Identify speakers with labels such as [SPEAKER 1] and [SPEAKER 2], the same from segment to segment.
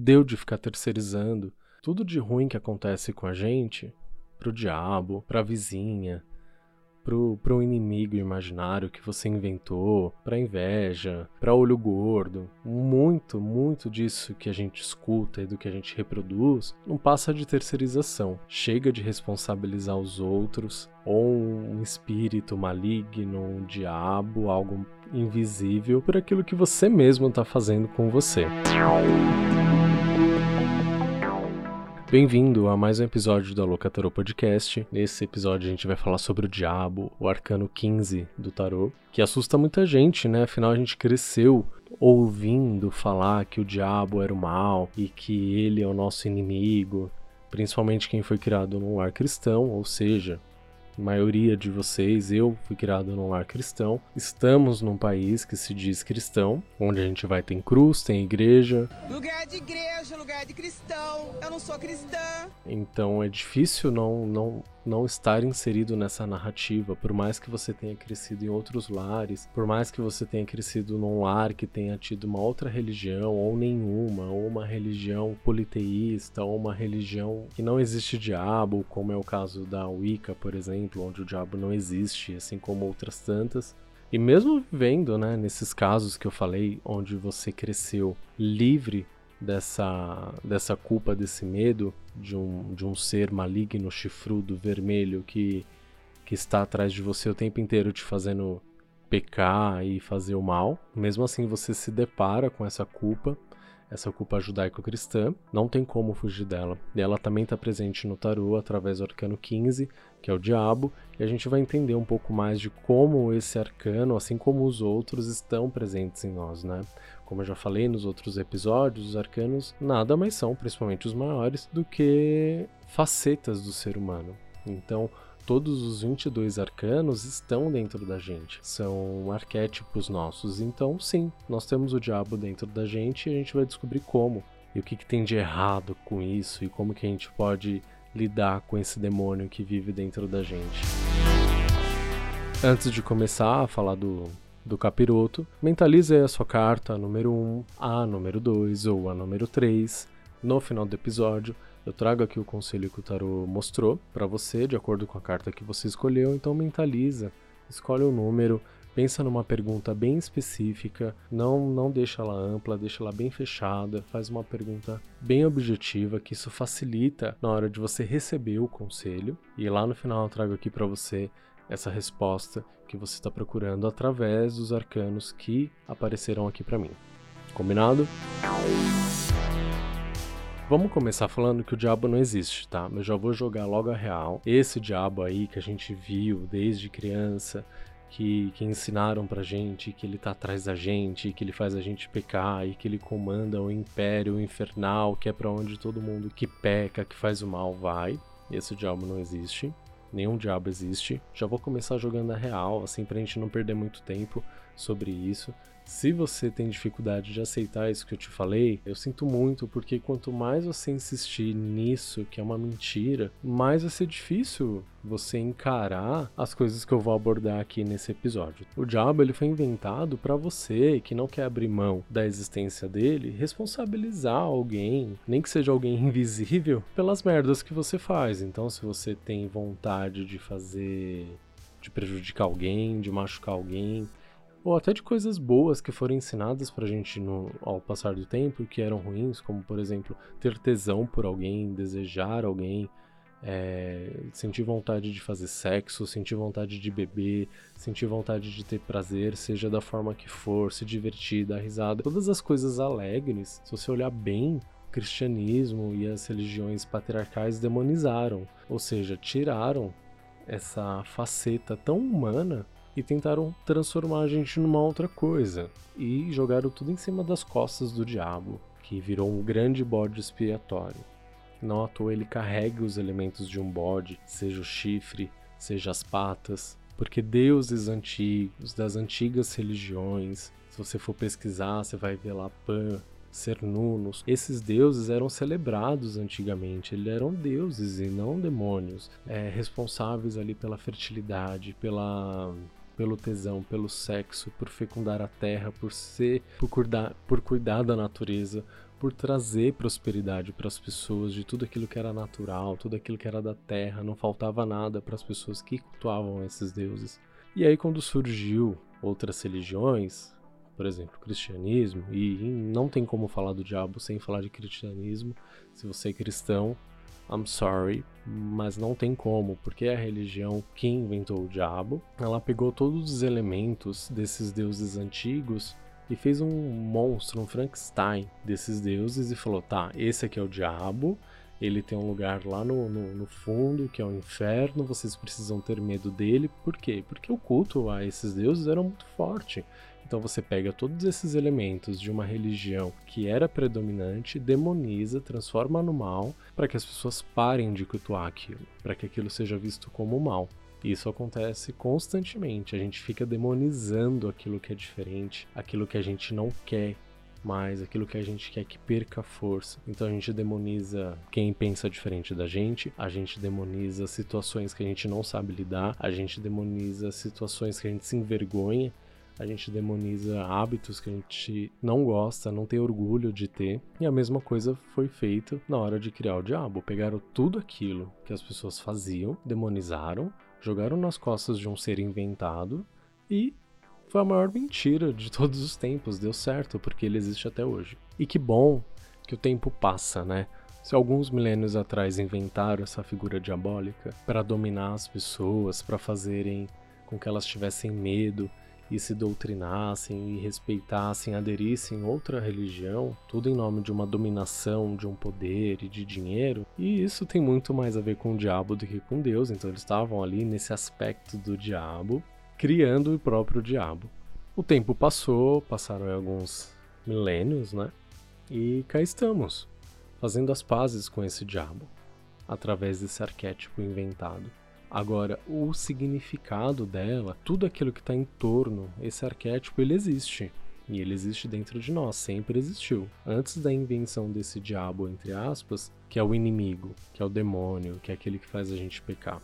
[SPEAKER 1] deu de ficar terceirizando tudo de ruim que acontece com a gente pro diabo, pra vizinha, pro, pro inimigo imaginário que você inventou, pra inveja, pra olho gordo. Muito, muito disso que a gente escuta e do que a gente reproduz não passa de terceirização. Chega de responsabilizar os outros ou um espírito maligno, um diabo, algo invisível por aquilo que você mesmo está fazendo com você. Bem-vindo a mais um episódio da Louca Tarot Podcast. Nesse episódio a gente vai falar sobre o diabo, o arcano 15 do tarot, que assusta muita gente, né? Afinal a gente cresceu ouvindo falar que o diabo era o mal e que ele é o nosso inimigo, principalmente quem foi criado num lar cristão, ou seja, maioria de vocês, eu fui criado num lar cristão. Estamos num país que se diz cristão, onde a gente vai ter cruz, tem igreja.
[SPEAKER 2] Lugar de igreja, lugar de cristão. Eu não sou cristã.
[SPEAKER 1] Então é difícil não não não estar inserido nessa narrativa, por mais que você tenha crescido em outros lares, por mais que você tenha crescido num lar que tenha tido uma outra religião ou nenhuma, ou uma religião politeísta, ou uma religião que não existe diabo, como é o caso da Wicca, por exemplo, onde o diabo não existe, assim como outras tantas. E mesmo vivendo, né, nesses casos que eu falei, onde você cresceu livre dessa, dessa culpa, desse medo de um, de um ser maligno, chifrudo, vermelho que, que está atrás de você o tempo inteiro te fazendo pecar e fazer o mal. Mesmo assim, você se depara com essa culpa essa culpa judaico-cristã, não tem como fugir dela. E ela também está presente no tarô através do arcano 15, que é o diabo, e a gente vai entender um pouco mais de como esse arcano, assim como os outros, estão presentes em nós, né? Como eu já falei nos outros episódios, os arcanos nada mais são, principalmente os maiores, do que facetas do ser humano. Então, todos os 22 arcanos estão dentro da gente, são arquétipos nossos. Então, sim, nós temos o diabo dentro da gente e a gente vai descobrir como e o que, que tem de errado com isso e como que a gente pode lidar com esse demônio que vive dentro da gente. Antes de começar a falar do, do capiroto, mentalize a sua carta número 1, a número 2 ou a número 3 no final do episódio eu trago aqui o conselho que o tarot mostrou para você, de acordo com a carta que você escolheu, então mentaliza, escolhe o um número, pensa numa pergunta bem específica, não não deixa ela ampla, deixa ela bem fechada, faz uma pergunta bem objetiva, que isso facilita na hora de você receber o conselho. E lá no final eu trago aqui para você essa resposta que você está procurando através dos arcanos que apareceram aqui para mim. Combinado? Vamos começar falando que o diabo não existe, tá? Eu já vou jogar logo a real. Esse diabo aí que a gente viu desde criança, que, que ensinaram pra gente que ele tá atrás da gente, que ele faz a gente pecar e que ele comanda o império infernal, que é para onde todo mundo que peca, que faz o mal vai. Esse diabo não existe. Nenhum diabo existe. Já vou começar jogando a real, assim, pra gente não perder muito tempo sobre isso. Se você tem dificuldade de aceitar isso que eu te falei, eu sinto muito, porque quanto mais você insistir nisso, que é uma mentira, mais vai ser difícil você encarar as coisas que eu vou abordar aqui nesse episódio. O diabo ele foi inventado para você que não quer abrir mão da existência dele, responsabilizar alguém, nem que seja alguém invisível, pelas merdas que você faz. Então, se você tem vontade de fazer de prejudicar alguém, de machucar alguém, ou até de coisas boas que foram ensinadas pra gente no, ao passar do tempo e que eram ruins, como por exemplo, ter tesão por alguém, desejar alguém, é, sentir vontade de fazer sexo, sentir vontade de beber, sentir vontade de ter prazer, seja da forma que for, se divertir, dar risada. Todas as coisas alegres, se você olhar bem, o cristianismo e as religiões patriarcais demonizaram, ou seja, tiraram essa faceta tão humana e tentaram transformar a gente numa outra coisa. E jogaram tudo em cima das costas do diabo, que virou um grande bode expiatório. Não à toa ele carrega os elementos de um bode, seja o chifre, seja as patas, porque deuses antigos, das antigas religiões, se você for pesquisar, você vai ver lá Pan, Cernunnos. Esses deuses eram celebrados antigamente, eles eram deuses e não demônios, é, responsáveis ali pela fertilidade, pela pelo tesão, pelo sexo, por fecundar a terra, por ser, por cuidar, por cuidar da natureza, por trazer prosperidade para as pessoas de tudo aquilo que era natural, tudo aquilo que era da terra, não faltava nada para as pessoas que cultuavam esses deuses. E aí quando surgiu outras religiões, por exemplo, o cristianismo, e não tem como falar do diabo sem falar de cristianismo. Se você é cristão, I'm sorry, mas não tem como, porque a religião que inventou o diabo. Ela pegou todos os elementos desses deuses antigos e fez um monstro, um Frankenstein desses deuses e falou: tá, esse aqui é o diabo, ele tem um lugar lá no, no, no, fundo, que é o inferno, vocês precisam ter medo dele. Por quê? Porque o culto a esses deuses era muito forte. Então você pega todos esses elementos de uma religião que era predominante, demoniza, transforma no mal, para que as pessoas parem de cultuar aquilo, para que aquilo seja visto como mal. Isso acontece constantemente. A gente fica demonizando aquilo que é diferente, aquilo que a gente não quer mais, aquilo que a gente quer que perca força. Então a gente demoniza quem pensa diferente da gente, a gente demoniza situações que a gente não sabe lidar, a gente demoniza situações que a gente se envergonha a gente demoniza hábitos que a gente não gosta, não tem orgulho de ter. E a mesma coisa foi feita na hora de criar o diabo. Pegaram tudo aquilo que as pessoas faziam, demonizaram, jogaram nas costas de um ser inventado e foi a maior mentira de todos os tempos. Deu certo, porque ele existe até hoje. E que bom que o tempo passa, né? Se alguns milênios atrás inventaram essa figura diabólica para dominar as pessoas, para fazerem com que elas tivessem medo e se doutrinassem e respeitassem, aderissem outra religião, tudo em nome de uma dominação, de um poder e de dinheiro. E isso tem muito mais a ver com o diabo do que com Deus, então eles estavam ali nesse aspecto do diabo, criando o próprio diabo. O tempo passou, passaram alguns milênios, né? E cá estamos, fazendo as pazes com esse diabo, através desse arquétipo inventado. Agora, o significado dela, tudo aquilo que está em torno, esse arquétipo, ele existe. E ele existe dentro de nós, sempre existiu. Antes da invenção desse diabo, entre aspas, que é o inimigo, que é o demônio, que é aquele que faz a gente pecar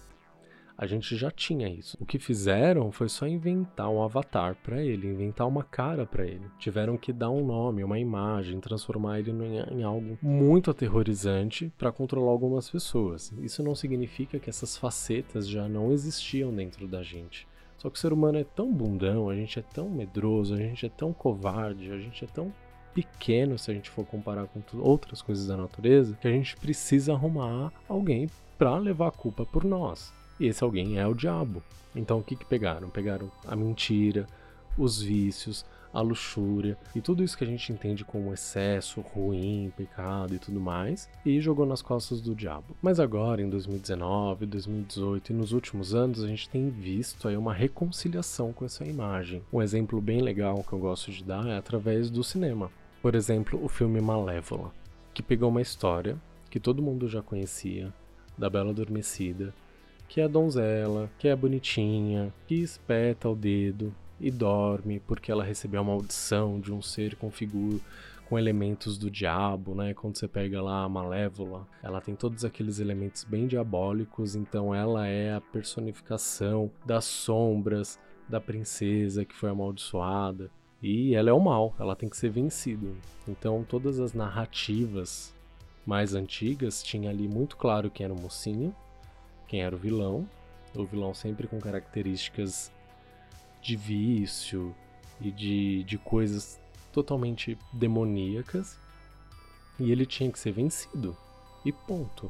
[SPEAKER 1] a gente já tinha isso. O que fizeram foi só inventar um avatar para ele, inventar uma cara para ele. Tiveram que dar um nome, uma imagem, transformar ele em, algo muito aterrorizante para controlar algumas pessoas. Isso não significa que essas facetas já não existiam dentro da gente. Só que o ser humano é tão bundão, a gente é tão medroso, a gente é tão covarde, a gente é tão pequeno se a gente for comparar com outras coisas da natureza, que a gente precisa arrumar alguém para levar a culpa por nós. E esse alguém é o diabo. Então o que, que pegaram? Pegaram a mentira, os vícios, a luxúria e tudo isso que a gente entende como excesso, ruim, pecado e tudo mais, e jogou nas costas do diabo. Mas agora, em 2019, 2018 e nos últimos anos, a gente tem visto aí uma reconciliação com essa imagem. Um exemplo bem legal que eu gosto de dar é através do cinema. Por exemplo, o filme Malévola, que pegou uma história que todo mundo já conhecia, da Bela Adormecida, que é a donzela, que é bonitinha, que espeta o dedo e dorme porque ela recebeu a maldição de um ser com figura com elementos do diabo, né? Quando você pega lá a Malévola, ela tem todos aqueles elementos bem diabólicos, então ela é a personificação das sombras da princesa que foi amaldiçoada. E ela é o mal, ela tem que ser vencida. Então todas as narrativas mais antigas tinha ali muito claro quem era o mocinho quem era o vilão. O vilão sempre com características de vício e de, de coisas totalmente demoníacas. E ele tinha que ser vencido. E ponto.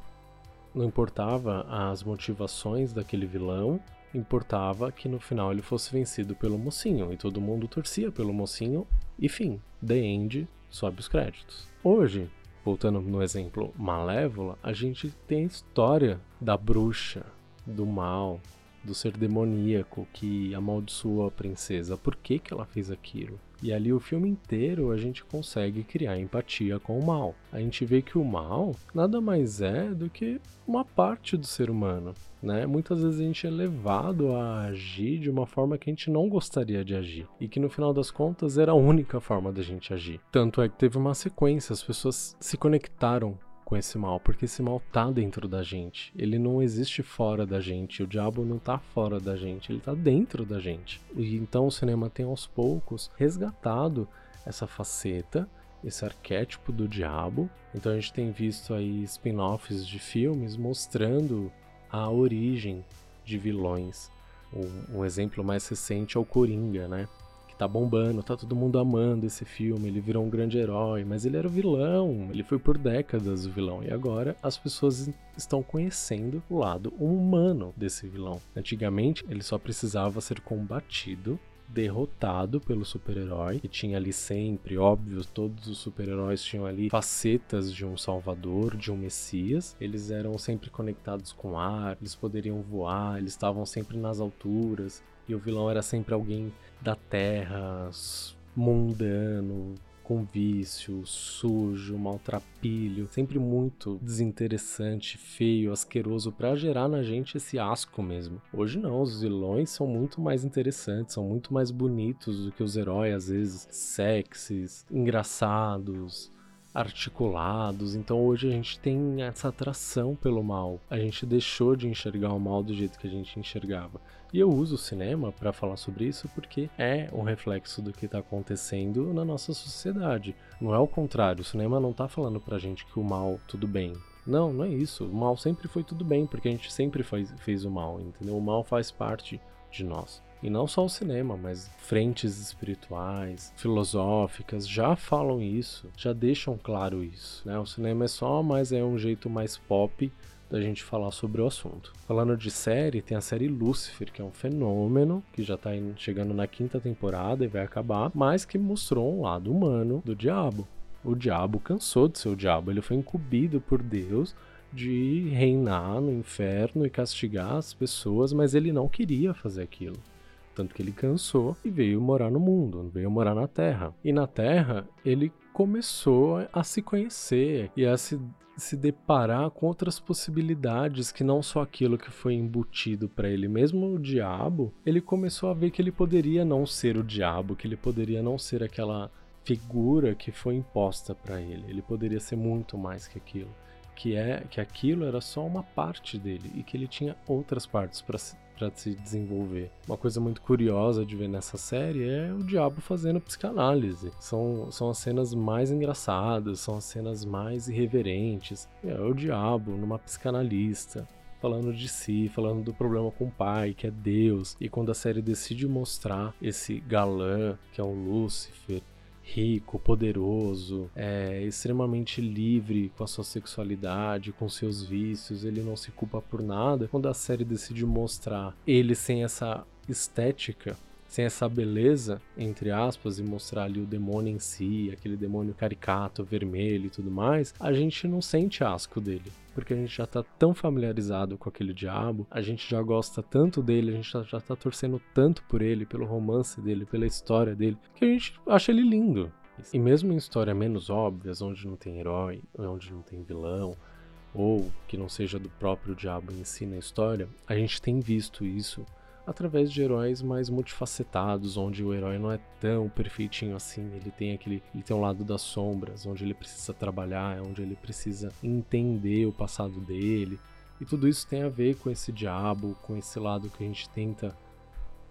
[SPEAKER 1] Não importava as motivações daquele vilão, importava que no final ele fosse vencido pelo mocinho. E todo mundo torcia pelo mocinho. E fim, The End sobe os créditos. Hoje, voltando no exemplo Malévola, a gente tem a história da bruxa, do mal, do ser demoníaco que amaldiçoou a princesa. Por que, que ela fez aquilo? E ali o filme inteiro a gente consegue criar empatia com o mal. A gente vê que o mal nada mais é do que uma parte do ser humano. Né? Muitas vezes a gente é levado a agir de uma forma que a gente não gostaria de agir e que no final das contas era a única forma da gente agir. Tanto é que teve uma sequência, as pessoas se conectaram com esse mal, porque esse mal tá dentro da gente. Ele não existe fora da gente. O diabo não tá fora da gente, ele tá dentro da gente. E então o cinema tem aos poucos resgatado essa faceta esse arquétipo do diabo. Então a gente tem visto aí spin-offs de filmes mostrando a origem de vilões. Um, um exemplo mais recente é o Coringa, né? Que tá bombando, tá todo mundo amando esse filme, ele virou um grande herói, mas ele era o vilão, ele foi por décadas o vilão, e agora as pessoas estão conhecendo o lado humano desse vilão. Antigamente, ele só precisava ser combatido derrotado pelo super-herói, que tinha ali sempre, óbvio, todos os super-heróis tinham ali facetas de um salvador, de um messias. Eles eram sempre conectados com ar, eles poderiam voar, eles estavam sempre nas alturas, e o vilão era sempre alguém da terra, mundano, com vício, sujo, maltrapilho, sempre muito desinteressante, feio, asqueroso para gerar na gente esse asco mesmo. Hoje não, os vilões são muito mais interessantes, são muito mais bonitos do que os heróis, às vezes sexys, engraçados, articulados. Então hoje a gente tem essa atração pelo mal. A gente deixou de enxergar o mal do jeito que a gente enxergava. E eu uso o cinema para falar sobre isso porque é um reflexo do que está acontecendo na nossa sociedade. Não é o contrário, o cinema não está falando pra gente que o mal tudo bem. Não, não é isso. O mal sempre foi tudo bem, porque a gente sempre faz, fez o mal, entendeu? O mal faz parte de nós. E não só o cinema, mas frentes espirituais, filosóficas já falam isso, já deixam claro isso. Né? O cinema é só, mas é um jeito mais pop da gente falar sobre o assunto. Falando de série, tem a série Lucifer, que é um fenômeno, que já tá chegando na quinta temporada e vai acabar, mas que mostrou um lado humano do diabo. O diabo cansou de ser o diabo, ele foi incumbido por Deus de reinar no inferno e castigar as pessoas, mas ele não queria fazer aquilo. Tanto que ele cansou e veio morar no mundo, veio morar na Terra. E na Terra, ele começou a se conhecer e a se, se deparar com outras possibilidades que não só aquilo que foi embutido para ele. Mesmo o diabo, ele começou a ver que ele poderia não ser o diabo, que ele poderia não ser aquela figura que foi imposta para ele. Ele poderia ser muito mais que aquilo que é que aquilo era só uma parte dele e que ele tinha outras partes para para se desenvolver. Uma coisa muito curiosa de ver nessa série é o diabo fazendo psicanálise. São, são as cenas mais engraçadas, são as cenas mais irreverentes. É o diabo numa psicanalista falando de si, falando do problema com o pai, que é Deus. E quando a série decide mostrar esse galã, que é o Lúcifer, rico, poderoso, é extremamente livre com a sua sexualidade, com seus vícios, ele não se culpa por nada. Quando a série decide mostrar ele sem essa estética, sem essa beleza, entre aspas, e mostrar ali o demônio em si, aquele demônio caricato, vermelho e tudo mais, a gente não sente asco dele. Porque a gente já tá tão familiarizado com aquele diabo, a gente já gosta tanto dele, a gente já, já tá torcendo tanto por ele, pelo romance dele, pela história dele, que a gente acha ele lindo. E mesmo em histórias menos óbvias, onde não tem herói, onde não tem vilão, ou que não seja do próprio diabo em si na história, a gente tem visto isso através de heróis mais multifacetados, onde o herói não é tão perfeitinho assim, ele tem aquele, ele tem um lado das sombras, onde ele precisa trabalhar, onde ele precisa entender o passado dele. E tudo isso tem a ver com esse diabo, com esse lado que a gente tenta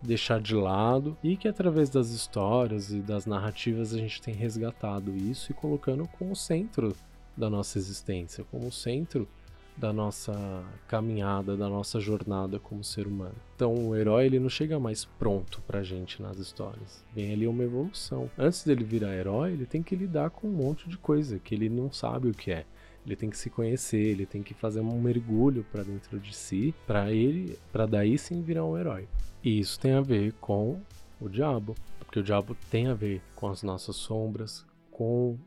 [SPEAKER 1] deixar de lado e que através das histórias e das narrativas a gente tem resgatado isso e colocando como centro da nossa existência, como centro da nossa caminhada, da nossa jornada como ser humano. Então o herói ele não chega mais pronto pra gente nas histórias. Vem ali uma evolução. Antes dele virar herói, ele tem que lidar com um monte de coisa que ele não sabe o que é. Ele tem que se conhecer, ele tem que fazer um mergulho para dentro de si, para ele, para daí sim virar um herói. E isso tem a ver com o diabo, porque o diabo tem a ver com as nossas sombras, com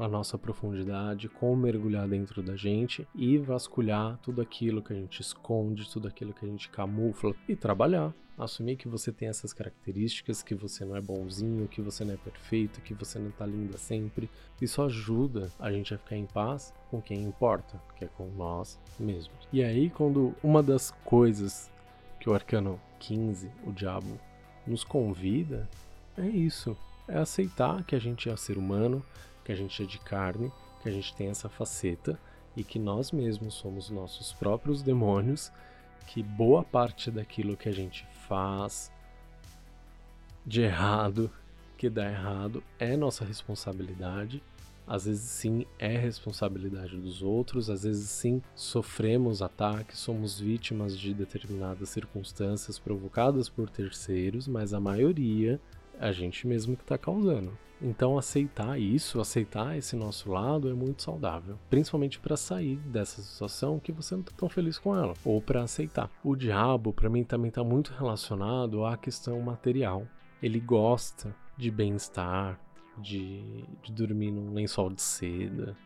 [SPEAKER 1] a nossa profundidade, como mergulhar dentro da gente e vasculhar tudo aquilo que a gente esconde, tudo aquilo que a gente camufla e trabalhar. Assumir que você tem essas características, que você não é bonzinho, que você não é perfeito, que você não tá linda sempre. Isso ajuda a gente a ficar em paz com quem importa, que é com nós mesmos. E aí, quando uma das coisas que o arcano 15, o diabo, nos convida, é isso. É aceitar que a gente é ser humano, que a gente é de carne, que a gente tem essa faceta e que nós mesmos somos nossos próprios demônios, que boa parte daquilo que a gente faz de errado, que dá errado, é nossa responsabilidade Às vezes sim é responsabilidade dos outros, às vezes sim sofremos ataques, somos vítimas de determinadas circunstâncias provocadas por terceiros, mas a maioria a gente mesmo que está causando. Então aceitar isso, aceitar esse nosso lado é muito saudável, principalmente para sair dessa situação que você não está tão feliz com ela, ou para aceitar. O diabo para mim também está muito relacionado à questão material. Ele gosta de bem-estar, de, de dormir num lençol de seda,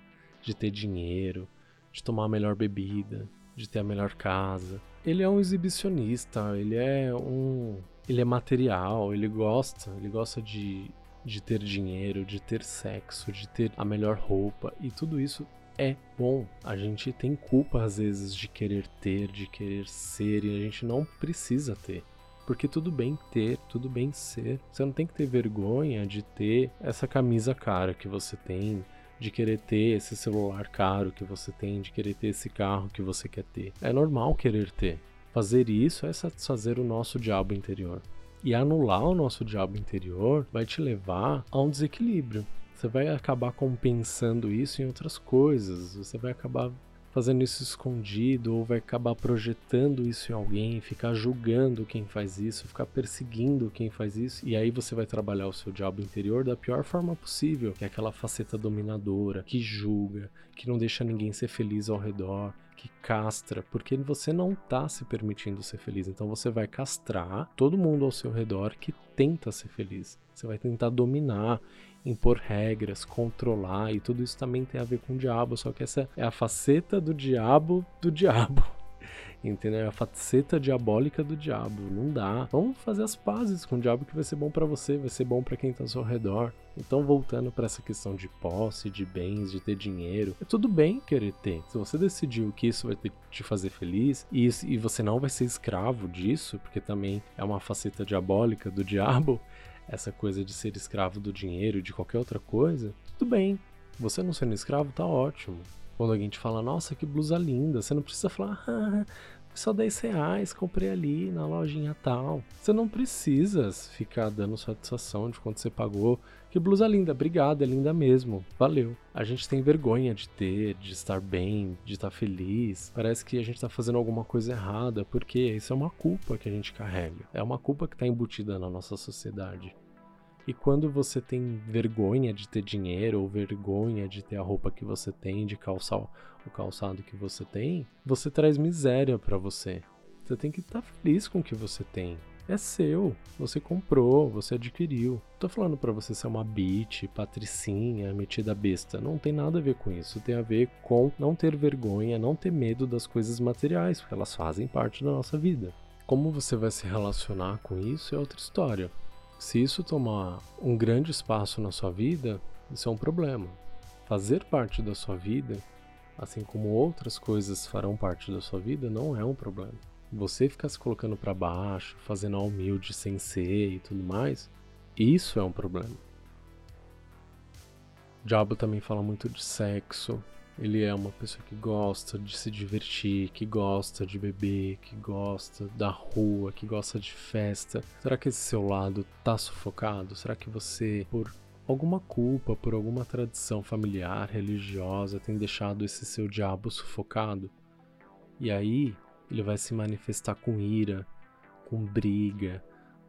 [SPEAKER 1] de ter dinheiro, de tomar a melhor bebida, de ter a melhor casa. Ele é um exibicionista, ele é um ele é material, ele gosta, ele gosta de de ter dinheiro, de ter sexo, de ter a melhor roupa e tudo isso é bom. A gente tem culpa às vezes de querer ter, de querer ser e a gente não precisa ter. Porque tudo bem ter, tudo bem ser. Você não tem que ter vergonha de ter essa camisa cara que você tem, de querer ter esse celular caro que você tem, de querer ter esse carro que você quer ter. É normal querer ter. Fazer isso é satisfazer o nosso diabo interior. E anular o nosso diabo interior vai te levar a um desequilíbrio. Você vai acabar compensando isso em outras coisas. Você vai acabar fazendo isso escondido ou vai acabar projetando isso em alguém, ficar julgando quem faz isso, ficar perseguindo quem faz isso, e aí você vai trabalhar o seu diabo interior da pior forma possível, que é aquela faceta dominadora, que julga, que não deixa ninguém ser feliz ao redor, que castra, porque você não está se permitindo ser feliz. Então você vai castrar todo mundo ao seu redor que tenta ser feliz. Você vai tentar dominar, impor regras, controlar, e tudo isso também tem a ver com o diabo, só que essa é a faceta do diabo do diabo. Entendeu? É a faceta diabólica do diabo. Não dá. Vamos fazer as pazes com o diabo que vai ser bom para você, vai ser bom para quem tá ao seu redor. Então, voltando para essa questão de posse, de bens, de ter dinheiro, é tudo bem querer ter. Se você decidiu que isso vai te fazer feliz e, e você não vai ser escravo disso, porque também é uma faceta diabólica do diabo, essa coisa de ser escravo do dinheiro e de qualquer outra coisa, tudo bem. Você não sendo escravo tá ótimo. Quando alguém te fala, nossa, que blusa linda, você não precisa falar, ah, só 10 reais, comprei ali na lojinha tal. Você não precisa ficar dando satisfação de quanto você pagou. Que blusa linda, obrigado, é linda mesmo, valeu. A gente tem vergonha de ter, de estar bem, de estar feliz. Parece que a gente está fazendo alguma coisa errada, porque isso é uma culpa que a gente carrega. É uma culpa que está embutida na nossa sociedade. E quando você tem vergonha de ter dinheiro ou vergonha de ter a roupa que você tem, de calçar o calçado que você tem, você traz miséria para você. Você tem que estar tá feliz com o que você tem. É seu, você comprou, você adquiriu. Tô falando para você ser uma bitch, patricinha, metida besta. Não tem nada a ver com isso. Tem a ver com não ter vergonha, não ter medo das coisas materiais, porque elas fazem parte da nossa vida. Como você vai se relacionar com isso é outra história. Se isso tomar um grande espaço na sua vida, isso é um problema. Fazer parte da sua vida, assim como outras coisas farão parte da sua vida, não é um problema. Você ficar se colocando para baixo, fazendo a humilde sem ser e tudo mais, isso é um problema. O diabo também fala muito de sexo, ele é uma pessoa que gosta de se divertir, que gosta de beber, que gosta da rua, que gosta de festa. Será que esse seu lado tá sufocado? Será que você, por alguma culpa, por alguma tradição familiar, religiosa, tem deixado esse seu diabo sufocado? E aí ele vai se manifestar com ira, com briga,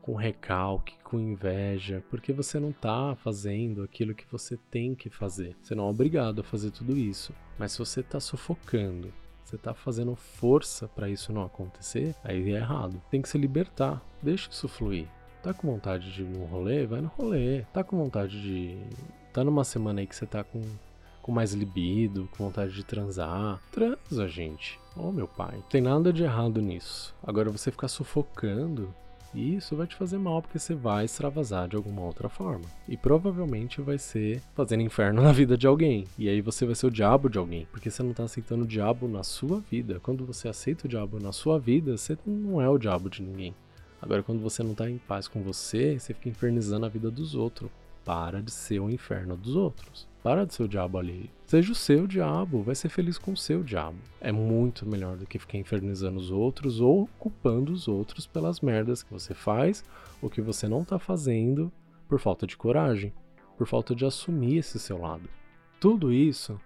[SPEAKER 1] com recalque, com inveja, porque você não está fazendo aquilo que você tem que fazer. Você não é obrigado a fazer tudo isso. Mas se você está sufocando, você está fazendo força para isso não acontecer, aí é errado. Tem que se libertar. Deixa isso fluir. Tá com vontade de ir no rolê? Vai no rolê. Tá com vontade de. Tá numa semana aí que você tá com, com mais libido, com vontade de transar. Transa, gente. Oh, meu pai. Tem nada de errado nisso. Agora você ficar sufocando e isso vai te fazer mal porque você vai extravasar de alguma outra forma. E provavelmente vai ser fazendo inferno na vida de alguém. E aí você vai ser o diabo de alguém, porque você não está aceitando o diabo na sua vida. Quando você aceita o diabo na sua vida, você não é o diabo de ninguém. Agora, quando você não está em paz com você, você fica infernizando a vida dos outros. Para de ser o inferno dos outros. Para de ser o diabo ali. Seja o seu diabo, vai ser feliz com o seu diabo. É muito melhor do que ficar infernizando os outros ou culpando os outros pelas merdas que você faz ou que você não tá fazendo por falta de coragem, por falta de assumir esse seu lado. Tudo isso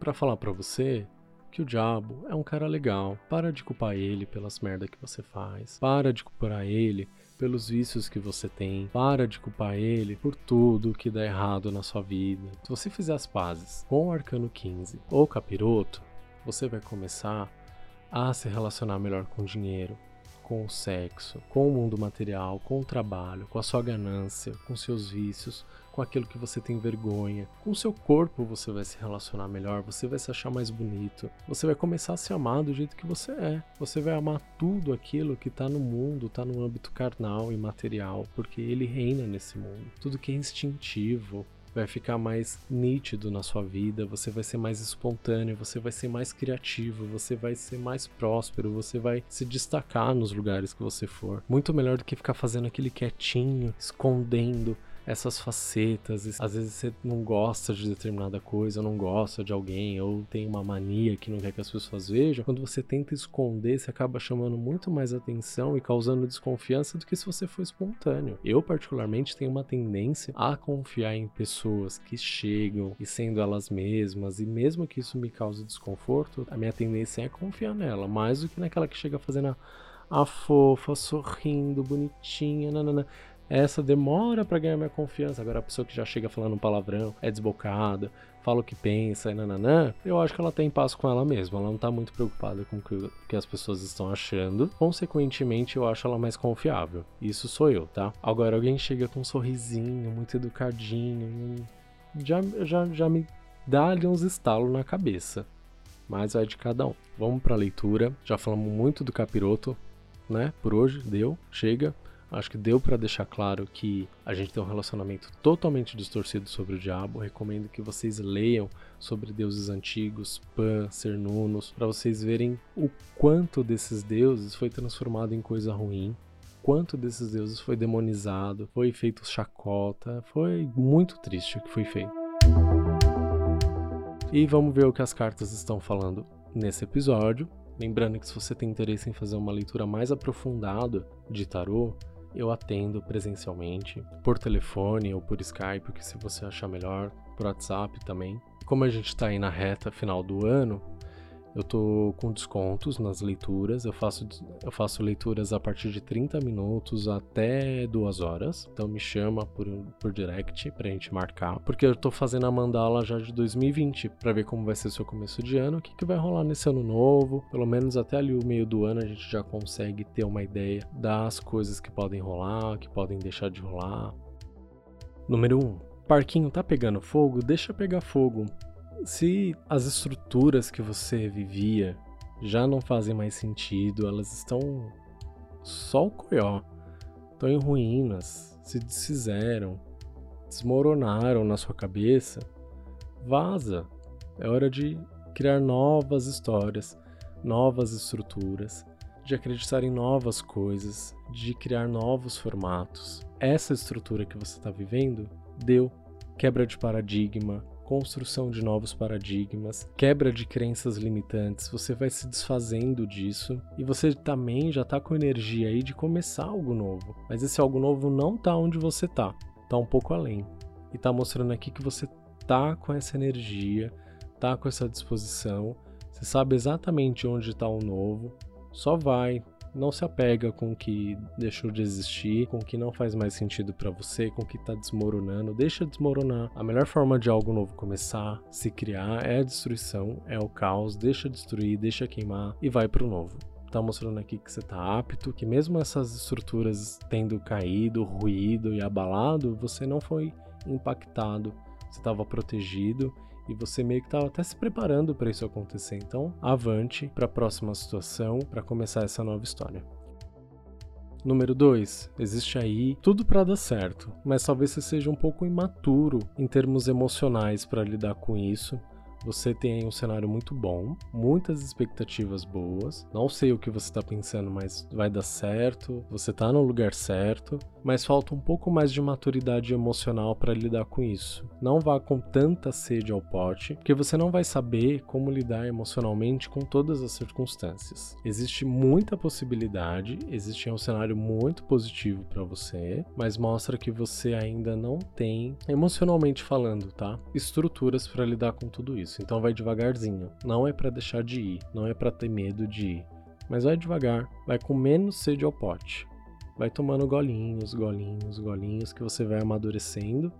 [SPEAKER 1] para falar para você que o diabo é um cara legal. Para de culpar ele pelas merda que você faz. Para de culpar ele pelos vícios que você tem. Para de culpar ele por tudo que dá errado na sua vida. Se você fizer as pazes com o Arcano 15 ou Capiroto, você vai começar a se relacionar melhor com o dinheiro, com o sexo, com o mundo material, com o trabalho, com a sua ganância, com seus vícios, com aquilo que você tem vergonha. Com o seu corpo você vai se relacionar melhor, você vai se achar mais bonito, você vai começar a se amar do jeito que você é. Você vai amar tudo aquilo que está no mundo, está no âmbito carnal e material, porque ele reina nesse mundo. Tudo que é instintivo, vai ficar mais nítido na sua vida, você vai ser mais espontâneo, você vai ser mais criativo, você vai ser mais próspero, você vai se destacar nos lugares que você for. Muito melhor do que ficar fazendo aquele quietinho, escondendo essas facetas. Às vezes você não gosta de determinada coisa, não gosta de alguém, ou tem uma mania que não quer que as pessoas vejam. Quando você tenta esconder, você acaba chamando muito mais atenção e causando desconfiança do que se você for espontâneo. Eu, particularmente, tenho uma tendência a confiar em pessoas que chegam e sendo elas mesmas, e mesmo que isso me cause desconforto, a minha tendência é confiar nela, mais do que naquela que chega fazendo a, a fofa, sorrindo, bonitinha, nanana essa demora para ganhar minha confiança. Agora, a pessoa que já chega falando um palavrão, é desbocada, fala o que pensa e nananã, eu acho que ela tem paz com ela mesma. Ela não tá muito preocupada com o que, as pessoas estão achando. Consequentemente, eu acho ela mais confiável. Isso sou eu, tá? Agora, alguém chega com um sorrisinho, muito educadinho, já, já, já me dá ali uns estalos na cabeça. Mas vai de cada um. Vamos pra leitura. Já falamos muito do capiroto, né? Por hoje, deu, chega. Acho que deu para deixar claro que a gente tem um relacionamento totalmente distorcido sobre o diabo. Recomendo que vocês leiam sobre deuses antigos, Pan, Cernunos, para vocês verem o quanto desses deuses foi transformado em coisa ruim, quanto desses deuses foi demonizado, foi feito chacota, foi muito triste o que foi feito. E vamos ver o que as cartas estão falando nesse episódio. Lembrando que se você tem interesse em fazer uma leitura mais aprofundada de tarô, eu atendo presencialmente, por telefone ou por Skype, que se você achar melhor, por WhatsApp também. Como a gente está aí na reta final do ano, eu tô com descontos nas leituras. Eu faço, eu faço leituras a partir de 30 minutos até 2 horas. Então me chama por, por direct pra gente marcar. Porque eu tô fazendo a mandala já de 2020 para ver como vai ser o seu começo de ano, o que, que vai rolar nesse ano novo. Pelo menos até ali o meio do ano a gente já consegue ter uma ideia das coisas que podem rolar, que podem deixar de rolar. Número 1. Um, parquinho tá pegando fogo? Deixa pegar fogo se as estruturas que você vivia já não fazem mais sentido, elas estão só o coió, estão em ruínas, se desfizeram, desmoronaram na sua cabeça, vaza. É hora de criar novas histórias, novas estruturas, de acreditar em novas coisas, de criar novos formatos. Essa estrutura que você está vivendo deu quebra de paradigma, construção de novos paradigmas, quebra de crenças limitantes, você vai se desfazendo disso e você também já está com energia aí de começar algo novo. Mas esse algo novo não tá onde você tá, tá um pouco além. E tá mostrando aqui que você tá com essa energia, tá com essa disposição, você sabe exatamente onde está o novo, só vai, não se apega com o que deixou de existir, com o que não faz mais sentido para você, com o que tá desmoronando. Deixa desmoronar. A melhor forma de algo novo começar, se criar, é a destruição, é o caos. Deixa destruir, deixa queimar e vai pro novo tá mostrando aqui que você tá apto, que mesmo essas estruturas tendo caído, ruído e abalado, você não foi impactado, você estava protegido e você meio que estava até se preparando para isso acontecer. Então, avante para a próxima situação, para começar essa nova história. Número 2. Existe aí tudo para dar certo, mas talvez você seja um pouco imaturo em termos emocionais para lidar com isso. Você tem um cenário muito bom, muitas expectativas boas. Não sei o que você está pensando, mas vai dar certo. Você está no lugar certo, mas falta um pouco mais de maturidade emocional para lidar com isso. Não vá com tanta sede ao pote, porque você não vai saber como lidar emocionalmente com todas as circunstâncias. Existe muita possibilidade, existe um cenário muito positivo para você, mas mostra que você ainda não tem, emocionalmente falando, tá? Estruturas para lidar com tudo isso isso. Então vai devagarzinho. Não é para deixar de ir, não é para ter medo de ir. Mas vai devagar, vai com menos sede ao pote. Vai tomando golinhos, golinhos, golinhos que você vai amadurecendo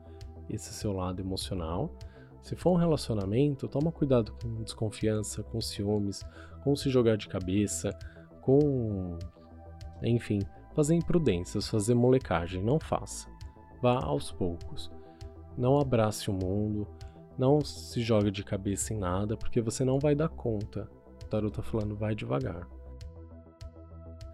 [SPEAKER 1] esse seu lado emocional. Se for um relacionamento, toma cuidado com desconfiança, com ciúmes, com se jogar de cabeça, com enfim, fazer imprudências, fazer molecagem, não faça. Vá aos poucos. Não abrace o mundo, não se joga de cabeça em nada, porque você não vai dar conta. O tarot tá falando, vai devagar.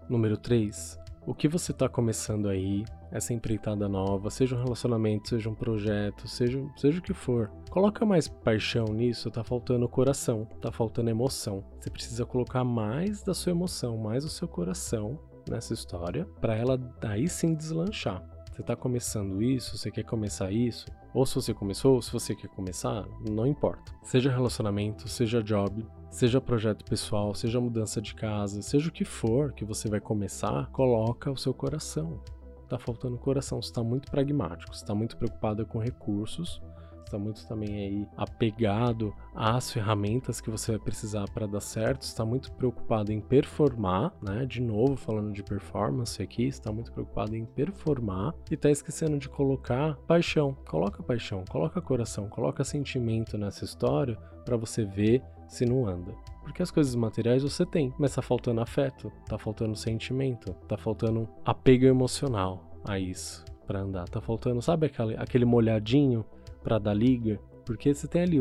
[SPEAKER 1] Número 3. O que você está começando aí, essa empreitada nova, seja um relacionamento, seja um projeto, seja, seja o que for. Coloca mais paixão nisso, tá faltando coração, tá faltando emoção. Você precisa colocar mais da sua emoção, mais do seu coração nessa história, para ela daí sim deslanchar. Você está começando isso, você quer começar isso, ou se você começou, ou se você quer começar, não importa. Seja relacionamento, seja job, seja projeto pessoal, seja mudança de casa, seja o que for que você vai começar, coloca o seu coração. Tá faltando coração, está muito pragmático, está muito preocupado com recursos está muito também aí apegado às ferramentas que você vai precisar para dar certo, está muito preocupado em performar, né? De novo falando de performance aqui, está muito preocupado em performar e está esquecendo de colocar paixão. Coloca paixão, coloca coração, coloca sentimento nessa história para você ver se não anda. Porque as coisas materiais você tem, mas tá faltando afeto, tá faltando sentimento, tá faltando apego emocional a isso para andar. Tá faltando, sabe aquele, aquele molhadinho para dar liga, porque você tem ali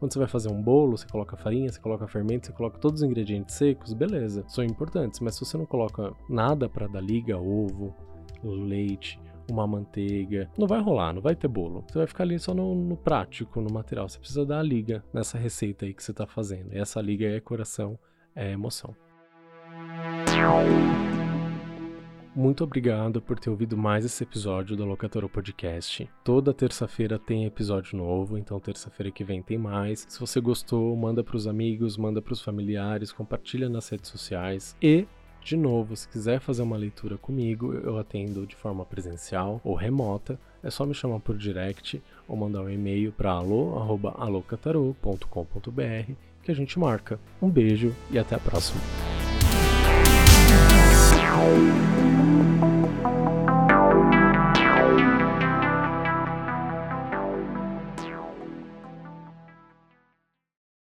[SPEAKER 1] quando você vai fazer um bolo, você coloca farinha, você coloca fermento, você coloca todos os ingredientes secos, beleza, são importantes, mas se você não coloca nada para dar liga, ovo, leite, uma manteiga, não vai rolar, não vai ter bolo. Você vai ficar ali só no, no prático, no material. Você precisa dar a liga nessa receita aí que você está fazendo. E essa liga é coração, é emoção. Muito obrigado por ter ouvido mais esse episódio do Locatoro Podcast. Toda terça-feira tem episódio novo, então terça-feira que vem tem mais. Se você gostou, manda para os amigos, manda para os familiares, compartilha nas redes sociais e de novo, se quiser fazer uma leitura comigo, eu atendo de forma presencial ou remota. É só me chamar por direct ou mandar um e-mail para alô@alocataro.com.br que a gente marca. Um beijo e até a próxima.